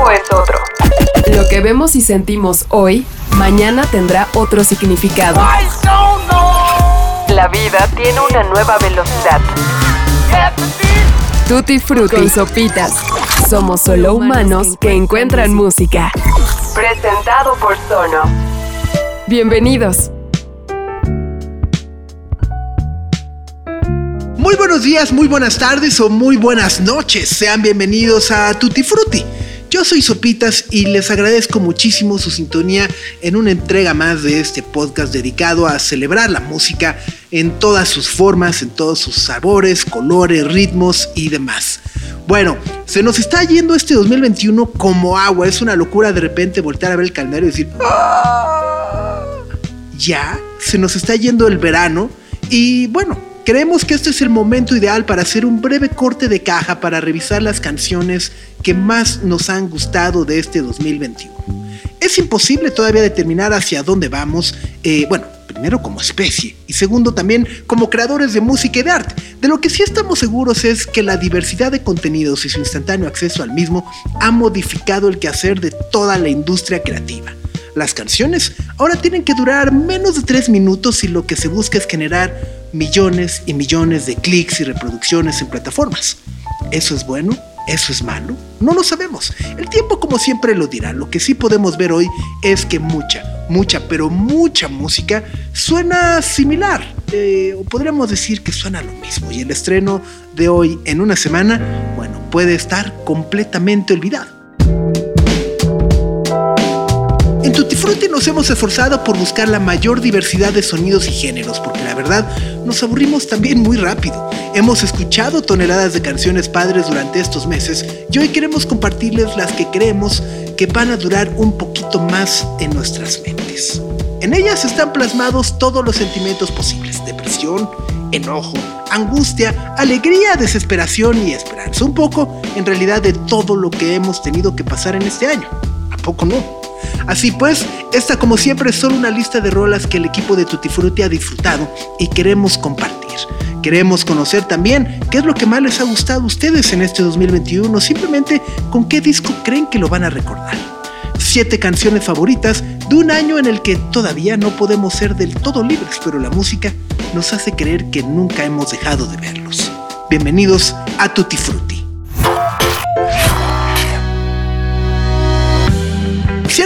tiempo es otro. Lo que vemos y sentimos hoy, mañana tendrá otro significado. La vida tiene una nueva velocidad. Tutti Frutti Sopitas. Somos solo humanos que encuentran música. Presentado por Sono. Bienvenidos. Muy buenos días, muy buenas tardes o muy buenas noches. Sean bienvenidos a Tutti Frutti. Yo soy Sopitas y les agradezco muchísimo su sintonía en una entrega más de este podcast dedicado a celebrar la música en todas sus formas, en todos sus sabores, colores, ritmos y demás. Bueno, se nos está yendo este 2021 como agua. Es una locura de repente voltear a ver el calendario y decir, "Ah, ya, se nos está yendo el verano y bueno, Creemos que este es el momento ideal para hacer un breve corte de caja para revisar las canciones que más nos han gustado de este 2021. Es imposible todavía determinar hacia dónde vamos, eh, bueno, primero como especie y segundo también como creadores de música y de arte. De lo que sí estamos seguros es que la diversidad de contenidos y su instantáneo acceso al mismo ha modificado el quehacer de toda la industria creativa. Las canciones ahora tienen que durar menos de 3 minutos y lo que se busca es generar millones y millones de clics y reproducciones en plataformas. ¿Eso es bueno? ¿Eso es malo? No lo sabemos. El tiempo como siempre lo dirá. Lo que sí podemos ver hoy es que mucha, mucha, pero mucha música suena similar. Eh, o podríamos decir que suena lo mismo. Y el estreno de hoy en una semana, bueno, puede estar completamente olvidado. En Tutti Frutti nos hemos esforzado por buscar la mayor diversidad de sonidos y géneros, porque la verdad nos aburrimos también muy rápido. Hemos escuchado toneladas de canciones padres durante estos meses y hoy queremos compartirles las que creemos que van a durar un poquito más en nuestras mentes. En ellas están plasmados todos los sentimientos posibles, depresión, enojo, angustia, alegría, desesperación y esperanza. Un poco, en realidad, de todo lo que hemos tenido que pasar en este año. ¿A poco no? Así pues, esta como siempre es solo una lista de rolas que el equipo de Tutti Frutti ha disfrutado y queremos compartir. Queremos conocer también qué es lo que más les ha gustado a ustedes en este 2021, simplemente con qué disco creen que lo van a recordar. Siete canciones favoritas de un año en el que todavía no podemos ser del todo libres, pero la música nos hace creer que nunca hemos dejado de verlos. Bienvenidos a Tutti Frutti.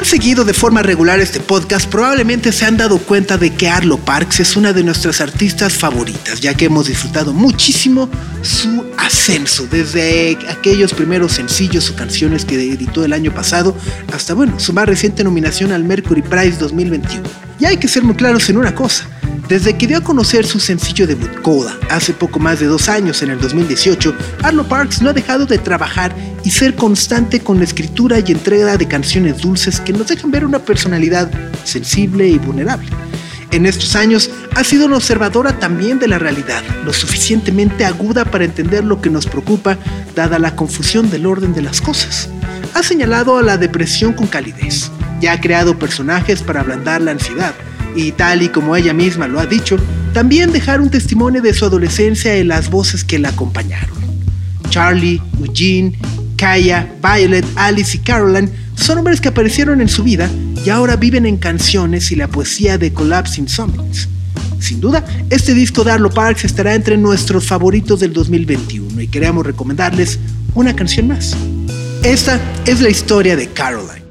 Seguido de forma regular este podcast, probablemente se han dado cuenta de que Arlo Parks es una de nuestras artistas favoritas, ya que hemos disfrutado muchísimo su ascenso, desde aquellos primeros sencillos o canciones que editó el año pasado, hasta bueno, su más reciente nominación al Mercury Prize 2021. Y hay que ser muy claros en una cosa, desde que dio a conocer su sencillo debut Coda hace poco más de dos años, en el 2018, Arlo Parks no ha dejado de trabajar y ser constante con la escritura y entrega de canciones dulces que nos dejan ver una personalidad sensible y vulnerable. En estos años ha sido una observadora también de la realidad, lo suficientemente aguda para entender lo que nos preocupa, dada la confusión del orden de las cosas. Ha señalado a la depresión con calidez, ya ha creado personajes para ablandar la ansiedad, y tal y como ella misma lo ha dicho, también dejar un testimonio de su adolescencia en las voces que la acompañaron. Charlie, Eugene, Kaya, Violet, Alice y Caroline son hombres que aparecieron en su vida y ahora viven en canciones y la poesía de Collapsing Summits. Sin duda, este disco de Arlo Parks estará entre nuestros favoritos del 2021 y queremos recomendarles una canción más. Esta es la historia de Caroline.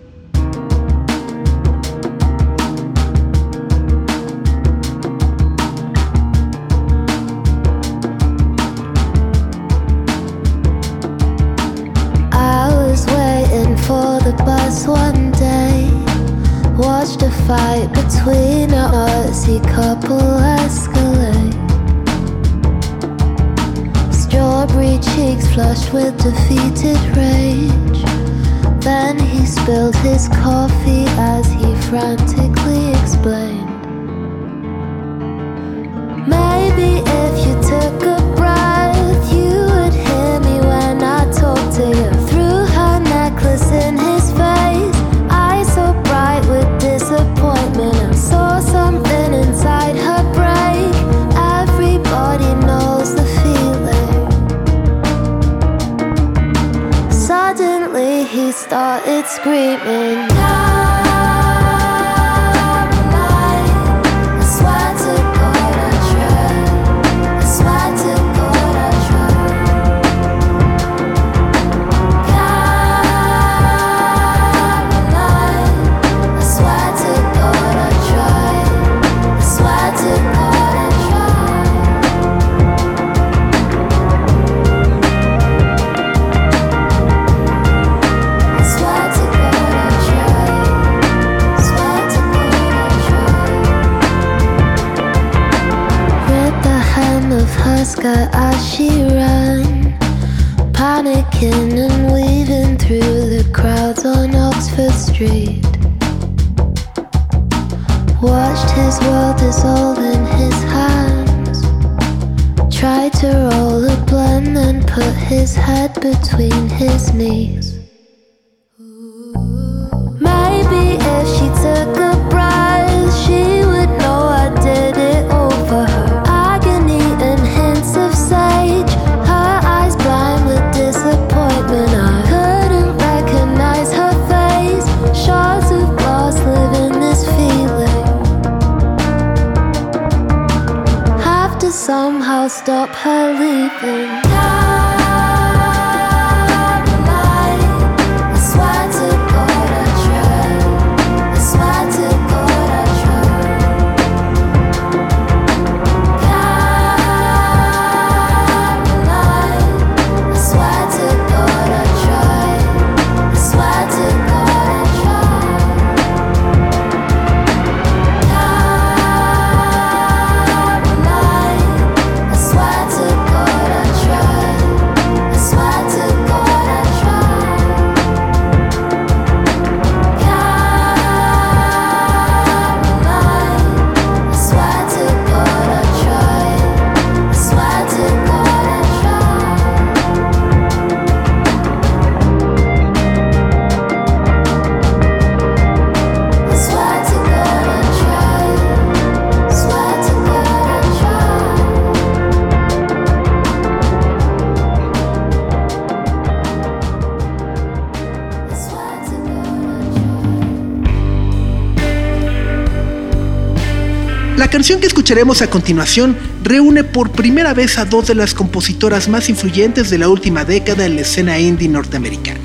Canción que escucharemos a continuación reúne por primera vez a dos de las compositoras más influyentes de la última década en la escena indie norteamericana.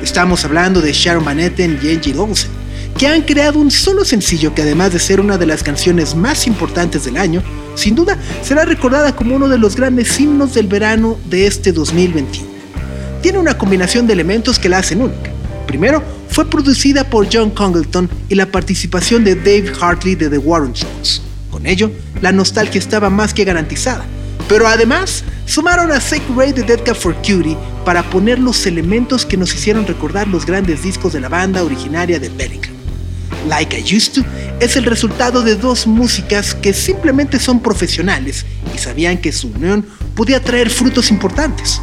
Estamos hablando de Sharon Van Etten y Angie Olsen, que han creado un solo sencillo que además de ser una de las canciones más importantes del año, sin duda será recordada como uno de los grandes himnos del verano de este 2021. Tiene una combinación de elementos que la hacen única. Primero, fue producida por John Congleton y la participación de Dave Hartley de The Warren Songs. Con ello, la nostalgia estaba más que garantizada. Pero además, sumaron a Sick Ray de Dead Cat for Cutie para poner los elementos que nos hicieron recordar los grandes discos de la banda originaria de Bellingham. Like I Used To es el resultado de dos músicas que simplemente son profesionales y sabían que su unión podía traer frutos importantes.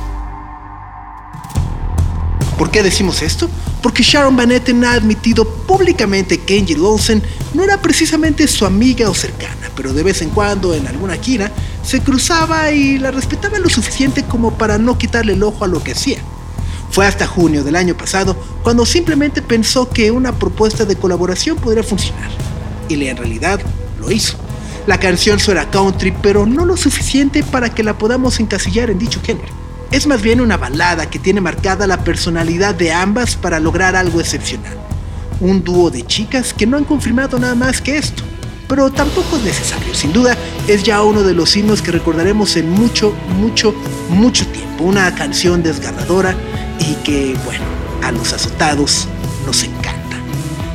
¿Por qué decimos esto? Porque Sharon Van Etten ha admitido públicamente que Angel Olsen no era precisamente su amiga o cercana, pero de vez en cuando en alguna gira se cruzaba y la respetaba lo suficiente como para no quitarle el ojo a lo que hacía. Fue hasta junio del año pasado cuando simplemente pensó que una propuesta de colaboración podría funcionar. Y en realidad lo hizo. La canción suena country, pero no lo suficiente para que la podamos encasillar en dicho género. Es más bien una balada que tiene marcada la personalidad de ambas para lograr algo excepcional. Un dúo de chicas que no han confirmado nada más que esto. Pero tampoco es necesario, sin duda es ya uno de los himnos que recordaremos en mucho, mucho, mucho tiempo. Una canción desgarradora y que, bueno, a los azotados nos encanta.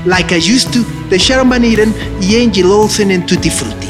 Like I Used To de Sharon Van Etten y Angel Olsen en Tutti Frutti.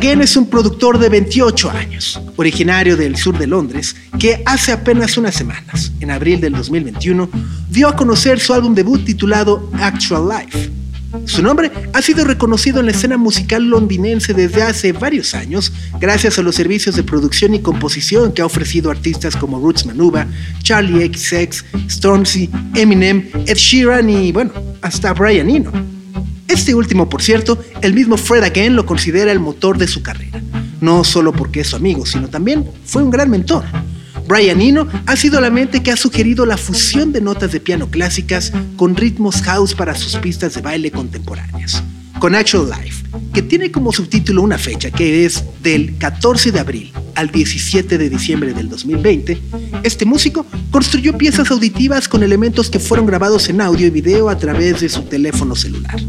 Again es un productor de 28 años, originario del sur de Londres, que hace apenas unas semanas, en abril del 2021, dio a conocer su álbum debut titulado Actual Life. Su nombre ha sido reconocido en la escena musical londinense desde hace varios años, gracias a los servicios de producción y composición que ha ofrecido artistas como Roots Manuba, Charlie XX, Stormzy, Eminem, Ed Sheeran y, bueno, hasta Brian Eno. Este último, por cierto, el mismo Fred Again lo considera el motor de su carrera. No solo porque es su amigo, sino también fue un gran mentor. Brian Eno ha sido la mente que ha sugerido la fusión de notas de piano clásicas con ritmos house para sus pistas de baile contemporáneas. Con Actual Life, que tiene como subtítulo una fecha que es del 14 de abril al 17 de diciembre del 2020, este músico construyó piezas auditivas con elementos que fueron grabados en audio y video a través de su teléfono celular.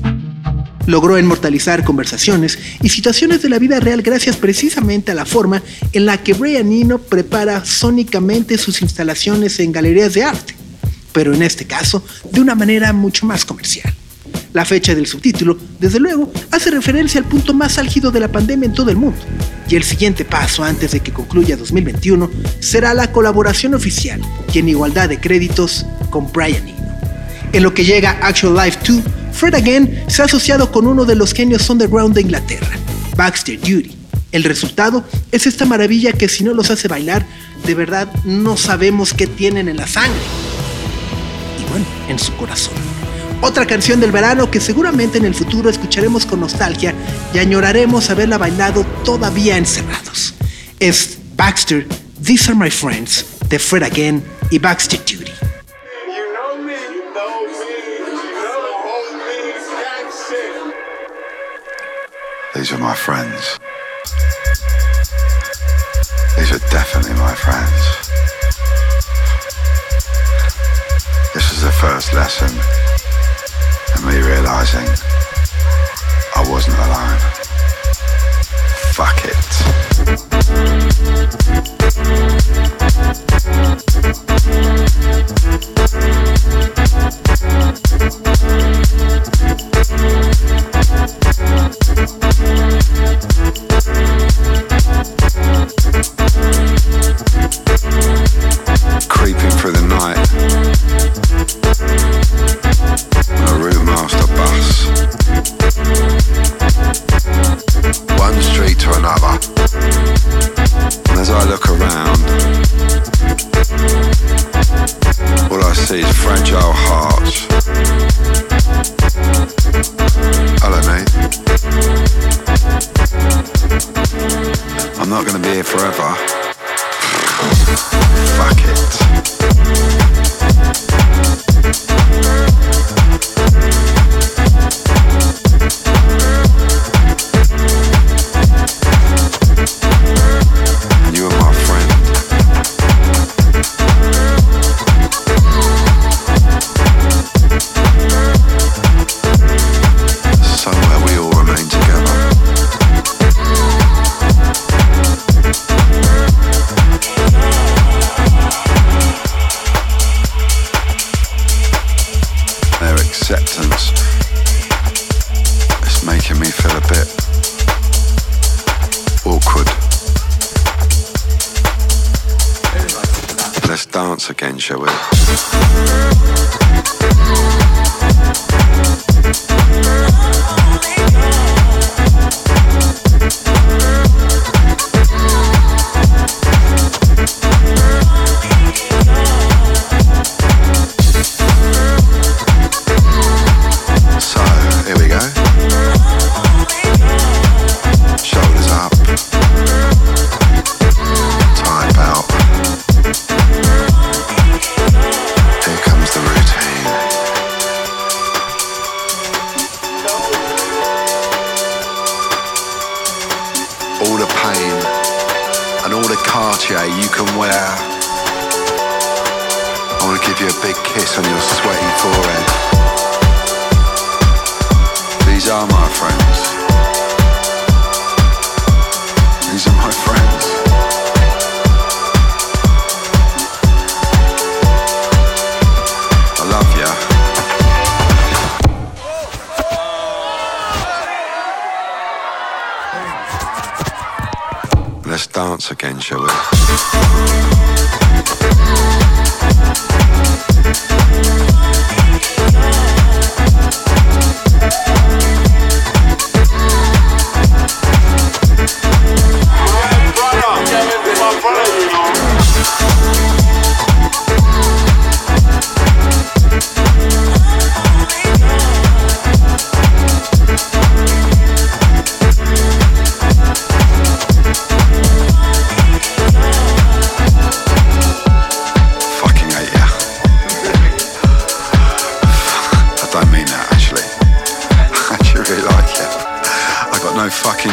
Logró inmortalizar conversaciones y situaciones de la vida real gracias precisamente a la forma en la que Brian Eno prepara sónicamente sus instalaciones en galerías de arte, pero en este caso de una manera mucho más comercial. La fecha del subtítulo, desde luego, hace referencia al punto más álgido de la pandemia en todo el mundo, y el siguiente paso antes de que concluya 2021 será la colaboración oficial y en igualdad de créditos con Brian Eno. En lo que llega Actual Life 2, Fred Again se ha asociado con uno de los genios underground de Inglaterra, Baxter Duty. El resultado es esta maravilla que si no los hace bailar, de verdad no sabemos qué tienen en la sangre. Y bueno, en su corazón. Otra canción del verano que seguramente en el futuro escucharemos con nostalgia y añoraremos haberla bailado todavía encerrados. Es Baxter, These Are My Friends, de Fred Again y Baxter Duty. These are my friends. These are definitely my friends. This is the first lesson in me realizing I wasn't alone. Again, shall we?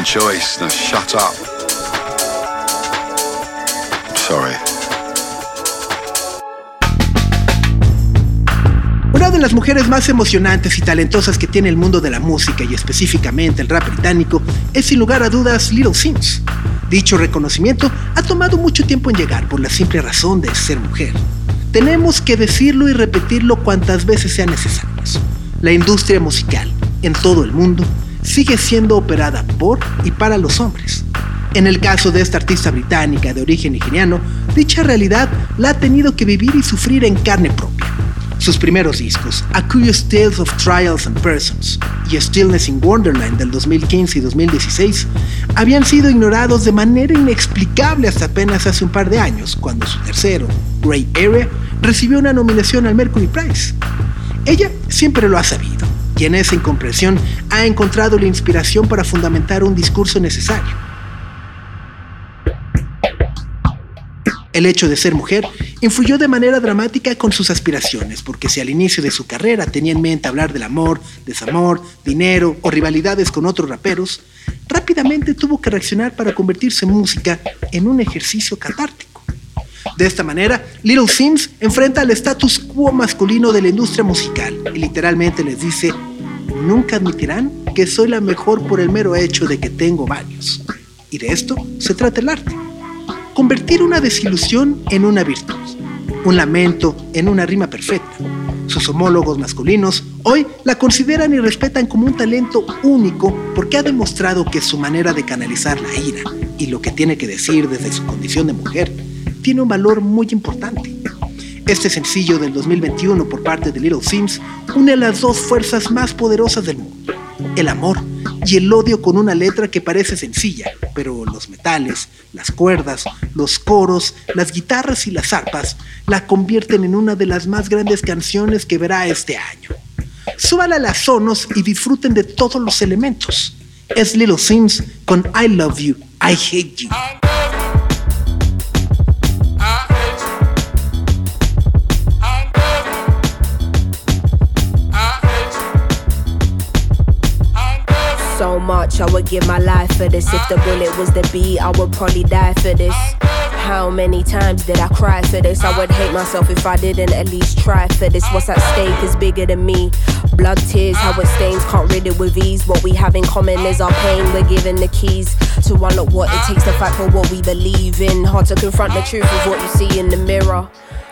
Choice. Now shut up. Sorry. Una de las mujeres más emocionantes y talentosas que tiene el mundo de la música y específicamente el rap británico es sin lugar a dudas Little Sims. Dicho reconocimiento ha tomado mucho tiempo en llegar por la simple razón de ser mujer. Tenemos que decirlo y repetirlo cuantas veces sean necesarias. La industria musical en todo el mundo sigue siendo operada por y para los hombres. En el caso de esta artista británica de origen nigeriano, dicha realidad la ha tenido que vivir y sufrir en carne propia. Sus primeros discos, A Curious Tales of Trials and Persons y Stillness in Wonderland del 2015 y 2016, habían sido ignorados de manera inexplicable hasta apenas hace un par de años, cuando su tercero, Grey Area, recibió una nominación al Mercury Prize. Ella siempre lo ha sabido, y en esa incomprensión ha encontrado la inspiración para fundamentar un discurso necesario. El hecho de ser mujer influyó de manera dramática con sus aspiraciones, porque si al inicio de su carrera tenía en mente hablar del amor, desamor, dinero o rivalidades con otros raperos, rápidamente tuvo que reaccionar para convertirse en música en un ejercicio catártico. De esta manera, Little Sims enfrenta al status quo masculino de la industria musical y literalmente les dice, nunca admitirán que soy la mejor por el mero hecho de que tengo varios. Y de esto se trata el arte convertir una desilusión en una virtud, un lamento en una rima perfecta. Sus homólogos masculinos hoy la consideran y respetan como un talento único porque ha demostrado que su manera de canalizar la ira y lo que tiene que decir desde su condición de mujer tiene un valor muy importante. Este sencillo del 2021 por parte de Little Sims une las dos fuerzas más poderosas del mundo, el amor y el odio con una letra que parece sencilla, pero los metales, las cuerdas, los coros, las guitarras y las arpas la convierten en una de las más grandes canciones que verá este año. Súbala a las sonos y disfruten de todos los elementos. Es Little Sims con I Love You, I Hate You. Much, I would give my life for this. If the bullet was the beat, I would probably die for this. How many times did I cry for this? I would hate myself if I didn't at least try for this. What's at stake is bigger than me. Blood, tears, how it stains, can't rid it with ease. What we have in common is our pain. We're given the keys to unlock what it takes to fight for what we believe in. Hard to confront the truth of what you see in the mirror.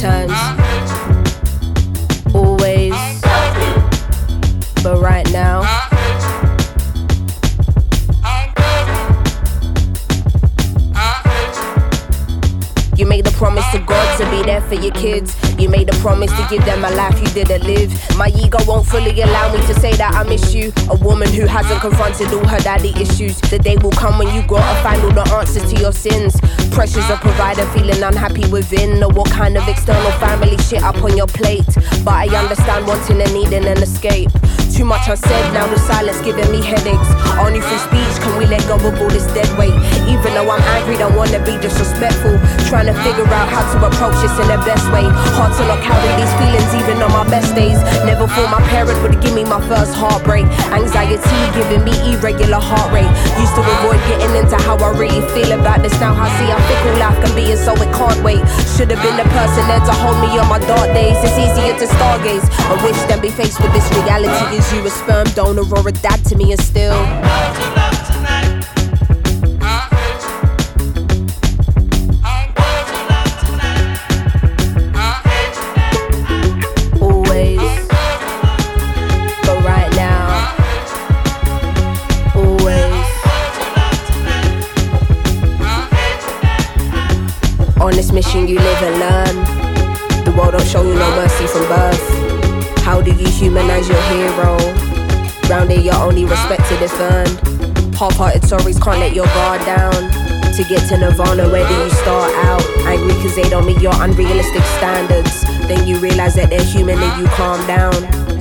times. To be there for your kids. You made a promise to give them a life you didn't live. My ego won't fully allow me to say that I miss you. A woman who hasn't confronted all her daddy issues. The day will come when you gotta find all the answers to your sins. Pressures of provider, feeling unhappy within. Or what kind of external family shit up on your plate. But I understand wanting and needing an escape. Too much unsaid, now the silence giving me headaches. Only through speech can we let go of all this dead weight. Even though I'm angry, don't wanna be disrespectful. Trying to figure out how to approach this in the best way. Hard to not carry these feelings even on my best days. Never thought my parents would give me my first heartbreak. Anxiety giving me irregular heart rate. Used to avoid getting how I really feel about this. Now I see how fickle life can be, and so it can't wait. Should have been the person there to hold me on my dark days. It's easier to stargaze. I wish than be faced with this reality. Is you a sperm donor or a dad to me, and still. Respected if earned. Half-hearted stories can't let your guard down. To get to Nirvana, where do you start out? Angry cause they don't meet your unrealistic standards. Then you realize that they're human and you calm down.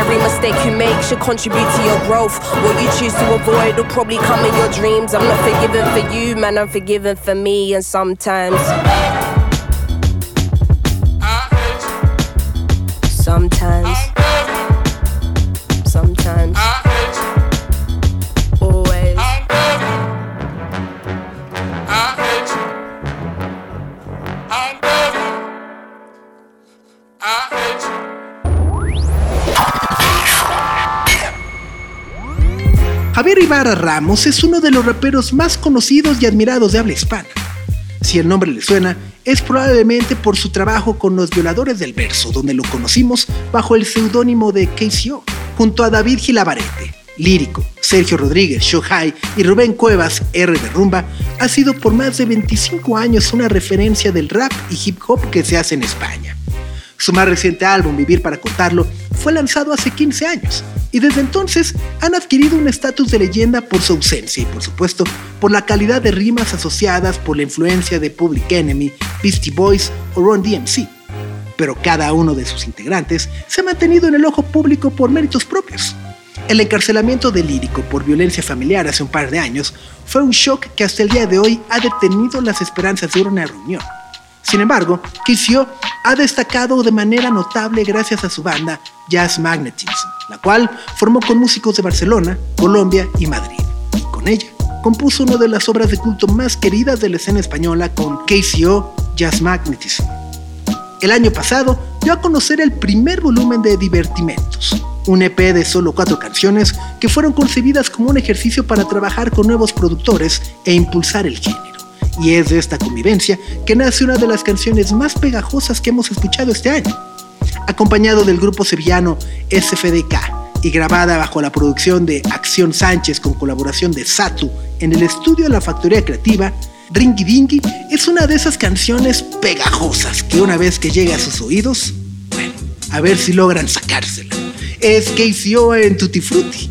Every mistake you make should contribute to your growth. What you choose to avoid will probably come in your dreams. I'm not forgiven for you, man, I'm forgiven for me, and sometimes. Ibarra Ramos es uno de los raperos más conocidos y admirados de habla hispana. Si el nombre le suena, es probablemente por su trabajo con los violadores del verso, donde lo conocimos bajo el seudónimo de KCO, junto a David Gilabarete, Lírico, Sergio Rodríguez, Shohai y Rubén Cuevas, R de Rumba, ha sido por más de 25 años una referencia del rap y hip hop que se hace en España. Su más reciente álbum, Vivir para Contarlo, fue lanzado hace 15 años y desde entonces han adquirido un estatus de leyenda por su ausencia y por supuesto por la calidad de rimas asociadas por la influencia de Public Enemy, Beastie Boys o Ron DMC. pero cada uno de sus integrantes se ha mantenido en el ojo público por méritos propios. El encarcelamiento de Lírico por violencia familiar hace un par de años fue un shock que hasta el día de hoy ha detenido las esperanzas de una reunión. Sin embargo, Kissio ha destacado de manera notable gracias a su banda Jazz Magnetism, la cual formó con músicos de Barcelona, Colombia y Madrid. Y con ella compuso una de las obras de culto más queridas de la escena española con KCO Jazz Magnetism. El año pasado dio a conocer el primer volumen de Divertimentos, un EP de solo cuatro canciones que fueron concebidas como un ejercicio para trabajar con nuevos productores e impulsar el género. Y es de esta convivencia que nace una de las canciones más pegajosas que hemos escuchado este año. Acompañado del grupo sevillano SFDK y grabada bajo la producción de Acción Sánchez con colaboración de Satu en el estudio de la Factoría Creativa, Ringy Dingy es una de esas canciones pegajosas que una vez que llega a sus oídos, bueno, a ver si logran sacársela. Es KCO en Tutti Frutti.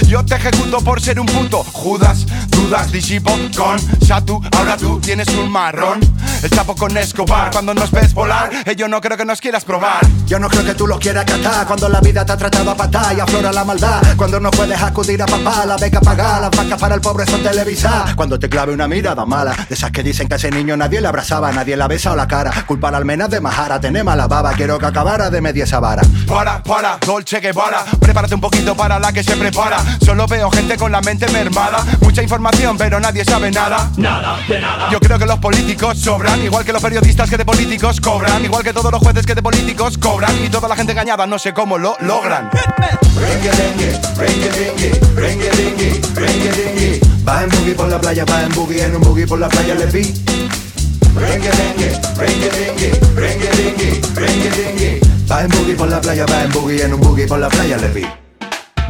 yo te ejecuto por ser un puto, Judas, dudas, disipo con Satu, ahora tú tienes un marrón, el chapo con Escobar, cuando nos ves volar, eh, yo no creo que nos quieras probar. Yo no creo que tú lo quieras catar cuando la vida te ha tratado a patar y aflora la maldad. Cuando no puedes acudir a papá, la beca pagar, las vacas para el pobre son televisar. Cuando te clave una mirada mala, de esas que dicen que a ese niño nadie le abrazaba, nadie la besa o la cara. Culpar al menos de majara, tener mala baba, quiero que acabara de media esa vara. Para, para, Dolce Guevara Prepárate un poquito para la que se prepara Solo veo gente con la mente mermada. Mucha información pero nadie sabe nada. Nada, de nada. Yo creo que los políticos sobran Igual que los periodistas que de políticos cobran Igual que todos los jueces que de políticos cobran Y toda la gente engañada no sé cómo lo logran. Va en boogie por la playa, va en boogie, en un boogie por la playa le vi. Va en boogie por la playa, va en boogie, en un boogie por la playa le vi.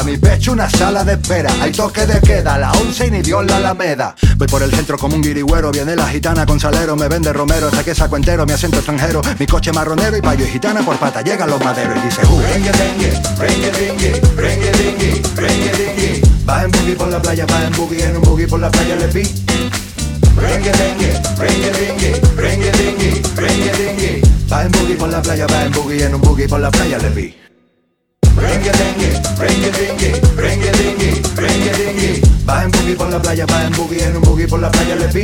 Mi pecho una sala de espera. Hay toque de queda, la once y ni Dios la alameda. Voy por el centro como un guirigüero. Viene la gitana con salero, me vende romero. Hasta que saco entero, mi acento extranjero. Mi coche marronero y payo y gitana por pata. Llegan los maderos y dice, uh. Va en boogie por la playa, va en boogie, en un boogie por la playa le vi. Va en boogie por la playa, va en boogie, en un boogie por la playa le vi. Va en boogie por la playa, va en boogie, en un boogie por la playa le vi.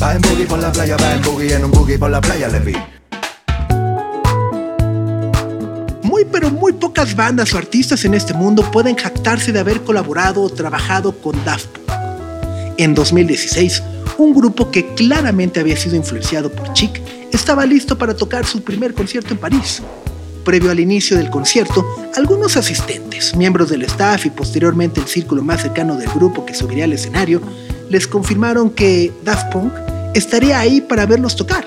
Va en boogie por la playa, va en boogie, en un boogie por la playa le vi. Muy pero muy pocas bandas o artistas en este mundo pueden jactarse de haber colaborado o trabajado con Daft Punk. En 2016, un grupo que claramente había sido influenciado por Chic estaba listo para tocar su primer concierto en París. Previo al inicio del concierto, algunos asistentes, miembros del staff y posteriormente el círculo más cercano del grupo que subiría al escenario, les confirmaron que Daft Punk estaría ahí para verlos tocar.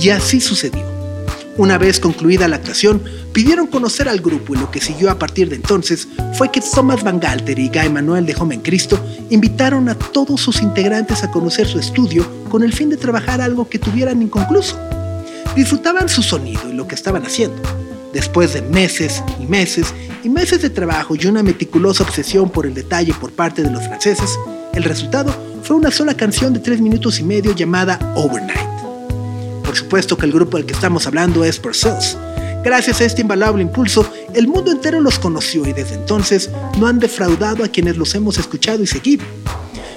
Y así sucedió. Una vez concluida la actuación, pidieron conocer al grupo y lo que siguió a partir de entonces fue que Thomas Van Galter y Guy Manuel de Home en Cristo invitaron a todos sus integrantes a conocer su estudio con el fin de trabajar algo que tuvieran inconcluso. Disfrutaban su sonido y lo que estaban haciendo. Después de meses y meses y meses de trabajo y una meticulosa obsesión por el detalle por parte de los franceses, el resultado fue una sola canción de tres minutos y medio llamada Overnight. Por supuesto que el grupo del que estamos hablando es Purcells. Gracias a este invaluable impulso, el mundo entero los conoció y desde entonces no han defraudado a quienes los hemos escuchado y seguido.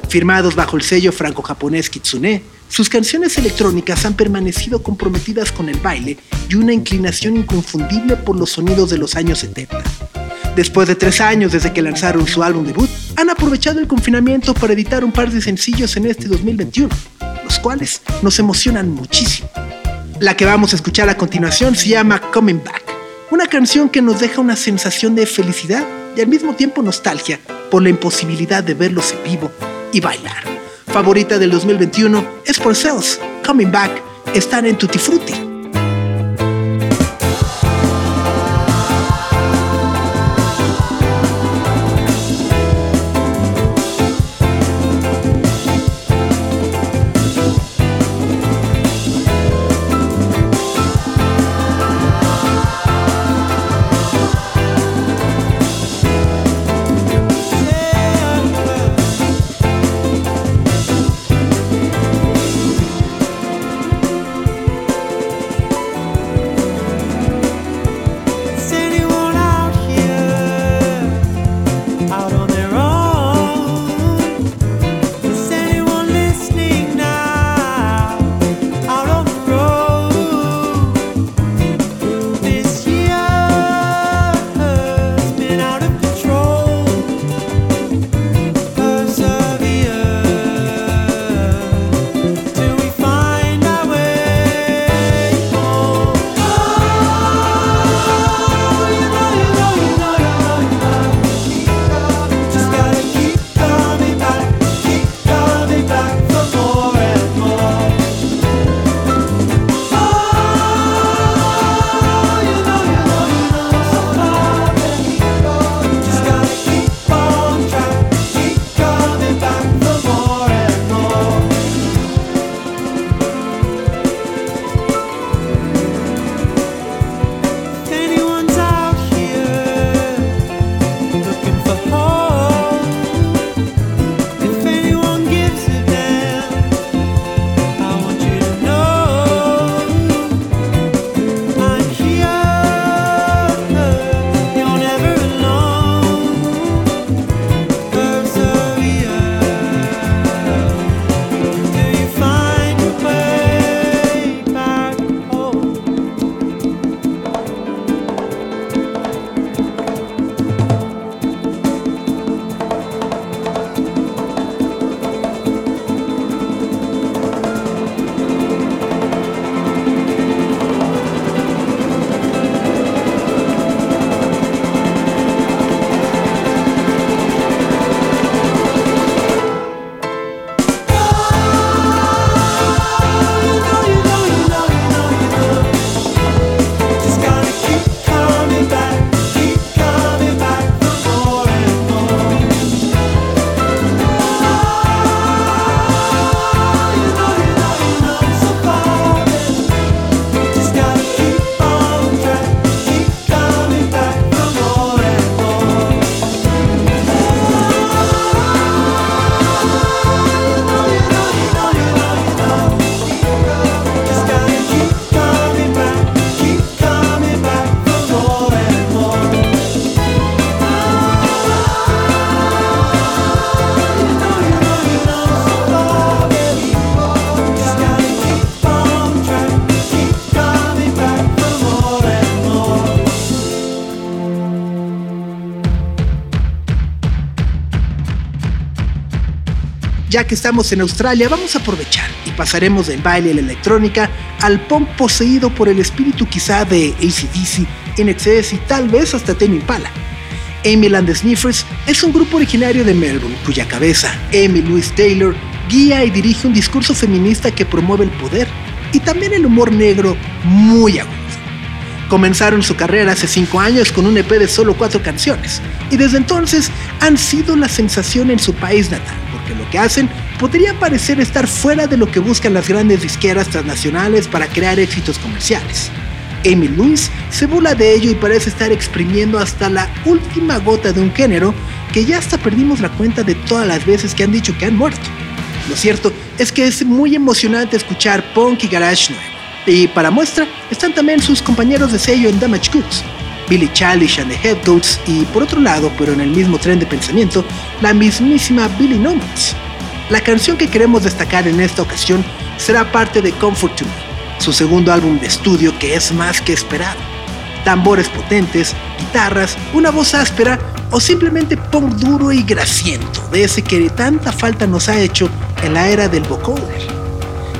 Firmados bajo el sello franco-japonés Kitsune, sus canciones electrónicas han permanecido comprometidas con el baile y una inclinación inconfundible por los sonidos de los años 70. Después de tres años desde que lanzaron su álbum debut, han aprovechado el confinamiento para editar un par de sencillos en este 2021, los cuales nos emocionan muchísimo. La que vamos a escuchar a continuación se llama Coming Back, una canción que nos deja una sensación de felicidad y al mismo tiempo nostalgia por la imposibilidad de verlos en vivo y bailar. Favorita del 2021 es por Cells, Coming Back, están en Tutti Frutti. Ya que estamos en Australia, vamos a aprovechar y pasaremos del baile y la electrónica al punk poseído por el espíritu quizá de ACDC, NXS y tal vez hasta Tame Impala. Emil and Sniffers es un grupo originario de Melbourne cuya cabeza, Amy Louise Taylor, guía y dirige un discurso feminista que promueve el poder y también el humor negro muy agudo. Comenzaron su carrera hace 5 años con un EP de solo 4 canciones y desde entonces han sido la sensación en su país natal, lo que hacen podría parecer estar fuera de lo que buscan las grandes disqueras transnacionales para crear éxitos comerciales. Amy Lewis se burla de ello y parece estar exprimiendo hasta la última gota de un género que ya hasta perdimos la cuenta de todas las veces que han dicho que han muerto. Lo cierto es que es muy emocionante escuchar punk y garage nuevo. Y para muestra están también sus compañeros de sello en Damage Goods, Billy Chalish and the Headgoats y por otro lado, pero en el mismo tren de pensamiento, la mismísima Billy Nomads. La canción que queremos destacar en esta ocasión será parte de Comfort to Me, su segundo álbum de estudio que es más que esperado. Tambores potentes, guitarras, una voz áspera o simplemente punk duro y grasiento, de ese que tanta falta nos ha hecho en la era del vocoder.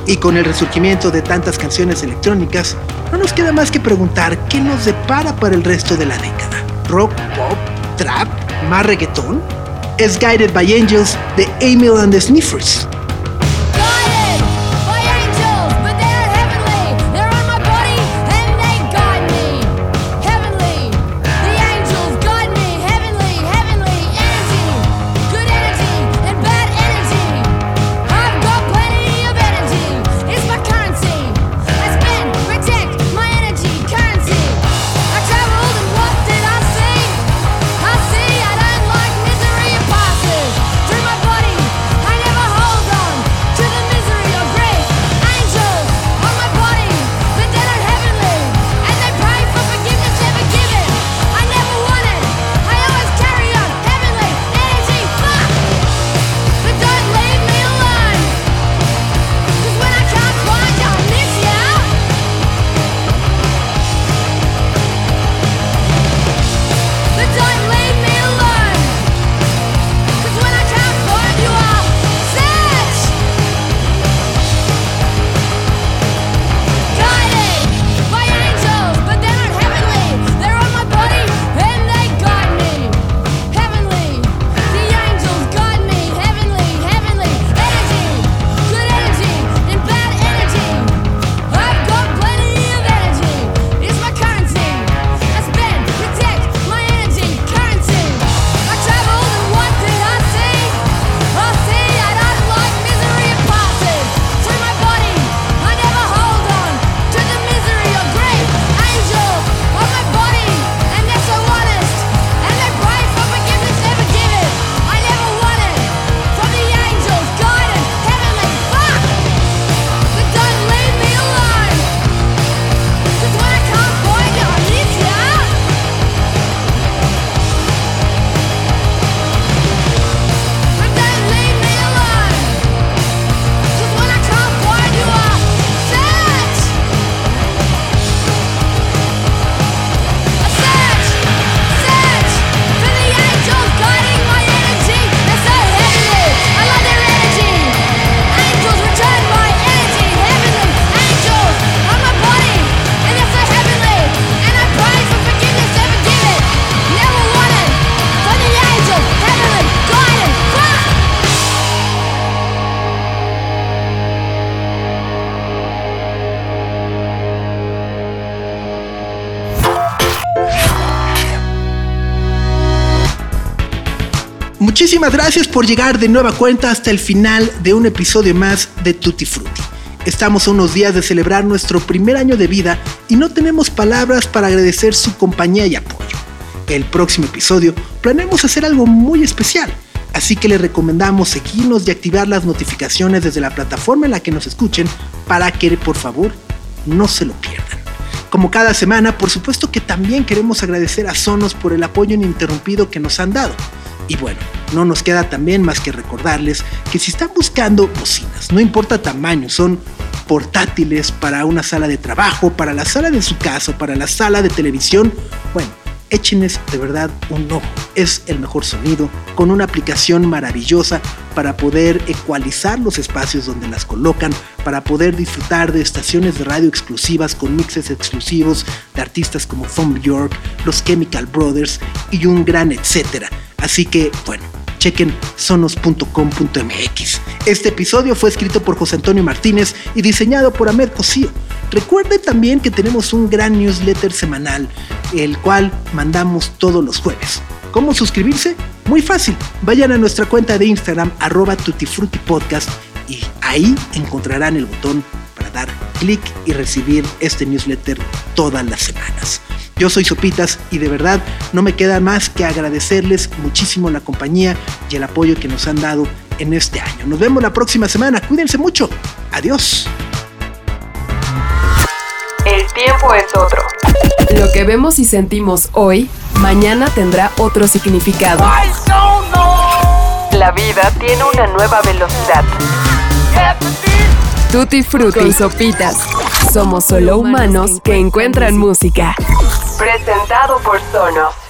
Y con el resurgimiento de tantas canciones electrónicas, no nos queda más que preguntar qué nos depara para el resto de la década. ¿Rock, pop, trap, más reggaetón? Es Guided by Angels de Emil and the Sniffers. Muchísimas gracias por llegar de nueva cuenta hasta el final de un episodio más de Tutti Frutti. Estamos a unos días de celebrar nuestro primer año de vida y no tenemos palabras para agradecer su compañía y apoyo. El próximo episodio planeamos hacer algo muy especial, así que les recomendamos seguirnos y activar las notificaciones desde la plataforma en la que nos escuchen para que por favor no se lo pierdan. Como cada semana, por supuesto que también queremos agradecer a Sonos por el apoyo ininterrumpido que nos han dado. Y bueno, no nos queda también más que recordarles que si están buscando bocinas, no importa tamaño, son portátiles para una sala de trabajo, para la sala de su casa, para la sala de televisión, bueno, échenles de verdad un ojo. Es el mejor sonido, con una aplicación maravillosa para poder ecualizar los espacios donde las colocan, para poder disfrutar de estaciones de radio exclusivas con mixes exclusivos de artistas como Thom York, los Chemical Brothers y un gran etcétera. Así que, bueno, chequen sonos.com.mx. Este episodio fue escrito por José Antonio Martínez y diseñado por Ahmed Cosío. Recuerden también que tenemos un gran newsletter semanal, el cual mandamos todos los jueves. ¿Cómo suscribirse? Muy fácil. Vayan a nuestra cuenta de Instagram, arroba tutifrutipodcast, y ahí encontrarán el botón para dar clic y recibir este newsletter todas las semanas. Yo soy Sopitas y de verdad no me queda más que agradecerles muchísimo la compañía y el apoyo que nos han dado en este año. Nos vemos la próxima semana. Cuídense mucho. Adiós. El tiempo es otro. Lo que vemos y sentimos hoy, mañana tendrá otro significado. La vida tiene una nueva velocidad. Tutti Frutti y Sopitas. Somos solo humanos que encuentran música. Presentado por Sonos.